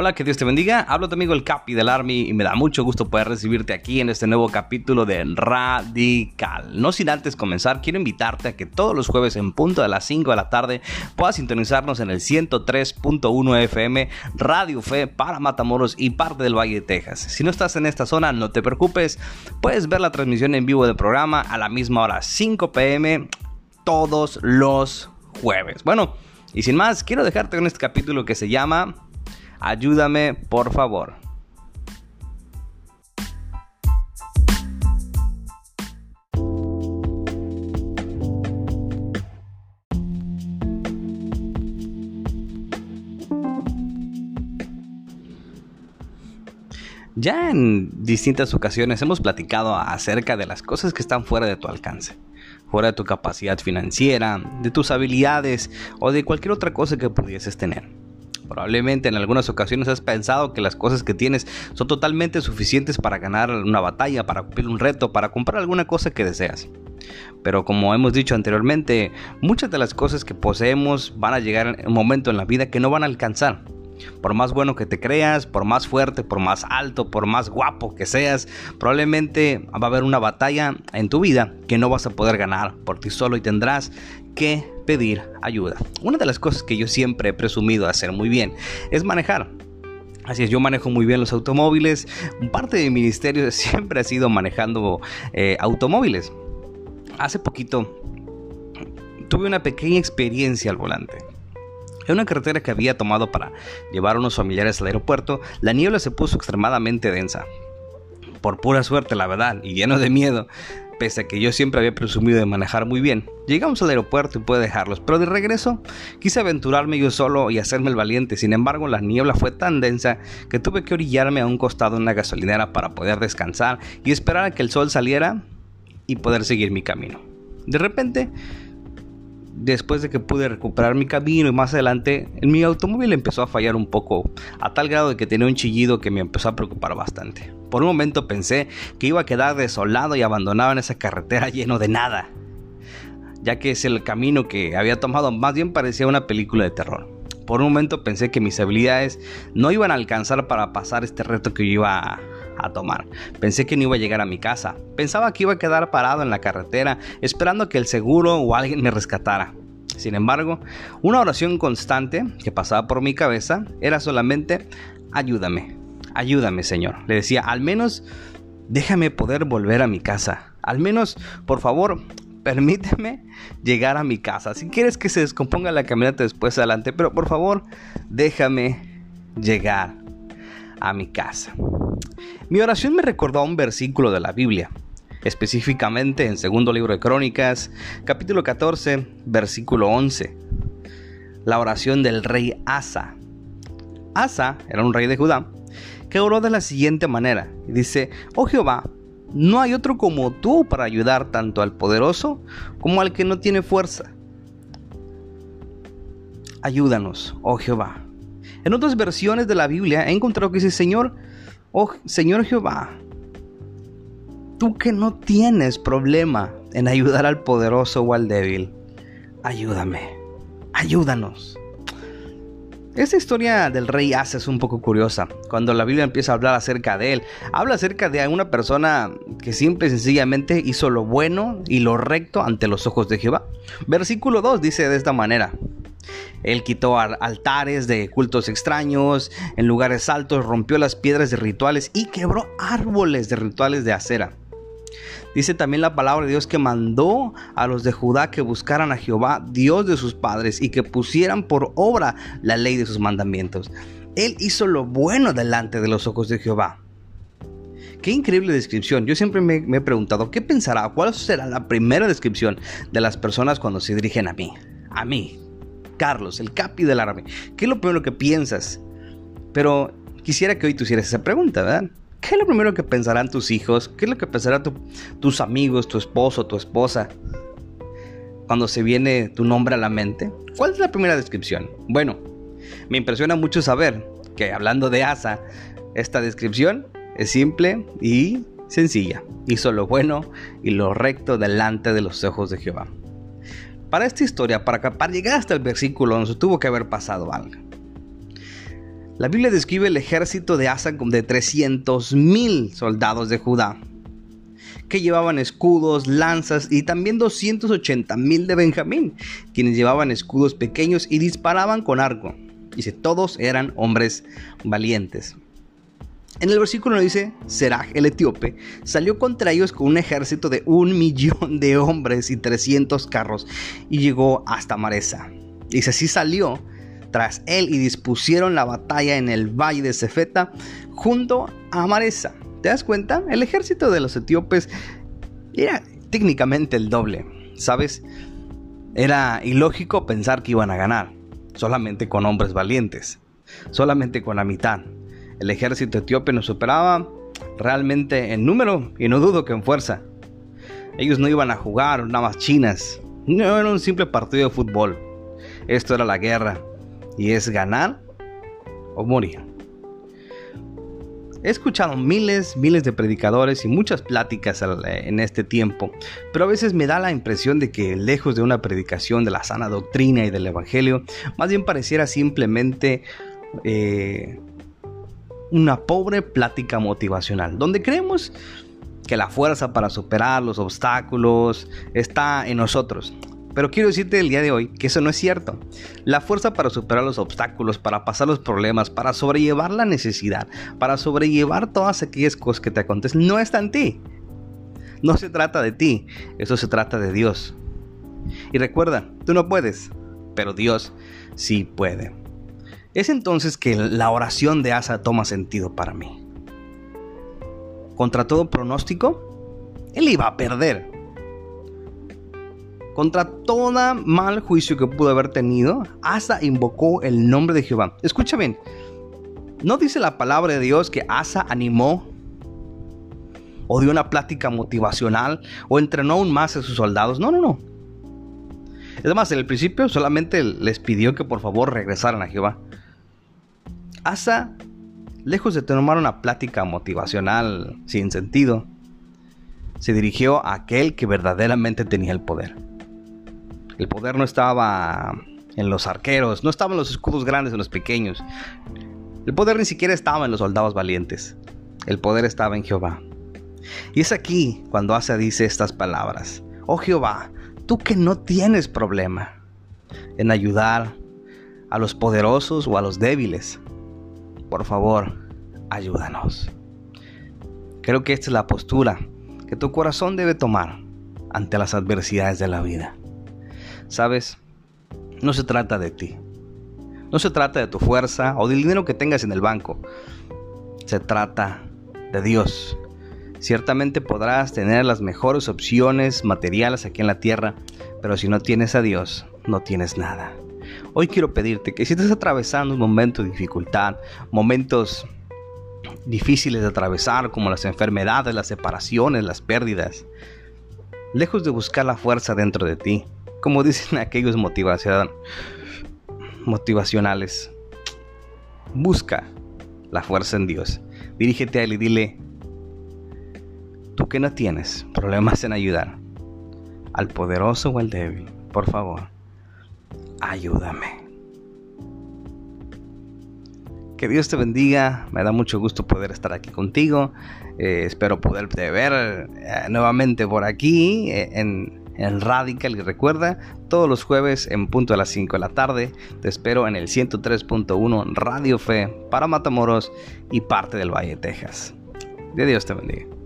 Hola, que Dios te bendiga. Hablo tu amigo el Capi del Army y me da mucho gusto poder recibirte aquí en este nuevo capítulo de Radical. No sin antes comenzar, quiero invitarte a que todos los jueves en punto de las 5 de la tarde puedas sintonizarnos en el 103.1 FM Radio Fe para Matamoros y parte del Valle de Texas. Si no estás en esta zona, no te preocupes, puedes ver la transmisión en vivo del programa a la misma hora, 5 pm, todos los jueves. Bueno, y sin más, quiero dejarte con este capítulo que se llama Ayúdame, por favor. Ya en distintas ocasiones hemos platicado acerca de las cosas que están fuera de tu alcance, fuera de tu capacidad financiera, de tus habilidades o de cualquier otra cosa que pudieses tener. Probablemente en algunas ocasiones has pensado que las cosas que tienes son totalmente suficientes para ganar una batalla, para cumplir un reto, para comprar alguna cosa que deseas. Pero como hemos dicho anteriormente, muchas de las cosas que poseemos van a llegar en un momento en la vida que no van a alcanzar. Por más bueno que te creas, por más fuerte, por más alto, por más guapo que seas, probablemente va a haber una batalla en tu vida que no vas a poder ganar por ti solo y tendrás que pedir ayuda. Una de las cosas que yo siempre he presumido hacer muy bien es manejar. Así es, yo manejo muy bien los automóviles. Parte de mi ministerio siempre ha sido manejando eh, automóviles. Hace poquito tuve una pequeña experiencia al volante. En una carretera que había tomado para llevar a unos familiares al aeropuerto, la niebla se puso extremadamente densa. Por pura suerte, la verdad, y lleno de miedo, pese a que yo siempre había presumido de manejar muy bien. Llegamos al aeropuerto y pude dejarlos, pero de regreso quise aventurarme yo solo y hacerme el valiente. Sin embargo, la niebla fue tan densa que tuve que orillarme a un costado en la gasolinera para poder descansar y esperar a que el sol saliera y poder seguir mi camino. De repente, después de que pude recuperar mi camino y más adelante, mi automóvil empezó a fallar un poco, a tal grado de que tenía un chillido que me empezó a preocupar bastante. Por un momento pensé que iba a quedar desolado y abandonado en esa carretera lleno de nada, ya que es el camino que había tomado, más bien parecía una película de terror. Por un momento pensé que mis habilidades no iban a alcanzar para pasar este reto que yo iba a, tomar. Pensé que no iba a llegar a mi casa. Pensaba que iba a quedar parado en la carretera esperando que el seguro o alguien me rescatara. Sin embargo, una oración constante que pasaba por mi cabeza era solamente ayúdame, ayúdame Señor. Le decía, al menos déjame poder volver a mi casa. Al menos, por favor, permíteme llegar a mi casa. Si quieres que se descomponga la camioneta después adelante, pero por favor, déjame llegar a mi casa. Mi oración me recordó a un versículo de la Biblia, específicamente en segundo libro de Crónicas, capítulo 14, versículo 11. La oración del rey Asa. Asa era un rey de Judá que oró de la siguiente manera. Dice, oh Jehová, no hay otro como tú para ayudar tanto al poderoso como al que no tiene fuerza. Ayúdanos, oh Jehová. En otras versiones de la Biblia he encontrado que dice, Señor, oh Señor Jehová, tú que no tienes problema en ayudar al poderoso o al débil, ayúdame, ayúdanos. Esta historia del rey Asa es un poco curiosa. Cuando la Biblia empieza a hablar acerca de él, habla acerca de una persona que simple y sencillamente hizo lo bueno y lo recto ante los ojos de Jehová. Versículo 2 dice de esta manera: él quitó altares de cultos extraños, en lugares altos rompió las piedras de rituales y quebró árboles de rituales de acera. Dice también la palabra de Dios que mandó a los de Judá que buscaran a Jehová, Dios de sus padres, y que pusieran por obra la ley de sus mandamientos. Él hizo lo bueno delante de los ojos de Jehová. Qué increíble descripción. Yo siempre me, he preguntado, ¿qué pensará? ¿Cuál será la primera descripción de las personas cuando se dirigen a mí? A mí, Carlos, el capi del árabe. ¿Qué es lo primero que piensas? Pero quisiera que hoy tú hicieras esa pregunta, ¿verdad? ¿Qué es lo primero que pensarán tus hijos? ¿Qué es lo que pensarán tus amigos, tu esposo, tu esposa? Cuando se viene tu nombre a la mente. ¿Cuál es la primera descripción? Bueno, me impresiona mucho saber que hablando de Asa, esta descripción es simple y sencilla. Hizo lo bueno y lo recto delante de los ojos de Jehová. Para esta historia, para, para llegar hasta el versículo 11, tuvo que haber pasado algo. La Biblia describe el ejército de Asa de 300.000 soldados de Judá, que llevaban escudos, lanzas y también 280.000 de Benjamín, quienes llevaban escudos pequeños y disparaban con arco. Dice, todos eran hombres valientes. En el versículo dice, Seraj el etíope salió contra ellos con un ejército de un millón de hombres y 300 carros y llegó hasta Maresa. Dice, así salió tras él y dispusieron la batalla en el valle de Cefeta junto a Maresa. ¿Te das cuenta? El ejército de los etíopes era técnicamente el doble, ¿sabes? Era ilógico pensar que iban a ganar, solamente con hombres valientes, solamente con la mitad. El ejército etíope nos superaba realmente en número y no dudo que en fuerza. Ellos no iban a jugar nada más chinas, no era un simple partido de fútbol. Esto era la guerra y es ganar o morir. He escuchado miles, miles de predicadores y muchas pláticas en este tiempo, pero a veces me da la impresión de que lejos de una predicación de la sana doctrina y del Evangelio, más bien pareciera simplemente eh, una pobre plática motivacional, donde creemos que la fuerza para superar los obstáculos está en nosotros. Pero quiero decirte el día de hoy que eso no es cierto. La fuerza para superar los obstáculos, para pasar los problemas, para sobrellevar la necesidad, para sobrellevar todas aquellas cosas que te acontecen, no está en ti. No se trata de ti, eso se trata de Dios. Y recuerda, tú no puedes, pero Dios sí puede. Es entonces que la oración de Asa toma sentido para mí. Contra todo pronóstico, él iba a perder contra todo mal juicio que pudo haber tenido, Asa invocó el nombre de Jehová. Escucha bien, no dice la palabra de Dios que Asa animó o dio una plática motivacional o entrenó aún más a sus soldados. No, no, no. Es más, en el principio solamente les pidió que por favor regresaran a Jehová. Asa, lejos de tomar una plática motivacional sin sentido, se dirigió a aquel que verdaderamente tenía el poder. El poder no estaba en los arqueros, no estaba en los escudos grandes, en los pequeños. El poder ni siquiera estaba en los soldados valientes. El poder estaba en Jehová. Y es aquí cuando Asa dice estas palabras. Oh Jehová, tú que no tienes problema en ayudar a los poderosos o a los débiles, por favor, ayúdanos. Creo que esta es la postura que tu corazón debe tomar ante las adversidades de la vida. Sabes, no se trata de ti. No se trata de tu fuerza o del dinero que tengas en el banco. Se trata de Dios. Ciertamente podrás tener las mejores opciones materiales aquí en la tierra, pero si no tienes a Dios, no tienes nada. Hoy quiero pedirte que si estás atravesando un momento de dificultad, momentos difíciles de atravesar como las enfermedades, las separaciones, las pérdidas, lejos de buscar la fuerza dentro de ti, como dicen aquellos motivacionales. Busca la fuerza en Dios. Dirígete a Él y dile, tú que no tienes problemas en ayudar al poderoso o al débil, por favor, ayúdame. Que Dios te bendiga, me da mucho gusto poder estar aquí contigo. Eh, espero poderte ver eh, nuevamente por aquí eh, en, en Radical y recuerda, todos los jueves en punto a las 5 de la tarde, te espero en el 103.1 Radio Fe para Matamoros y parte del Valle, Texas. De Dios te bendiga.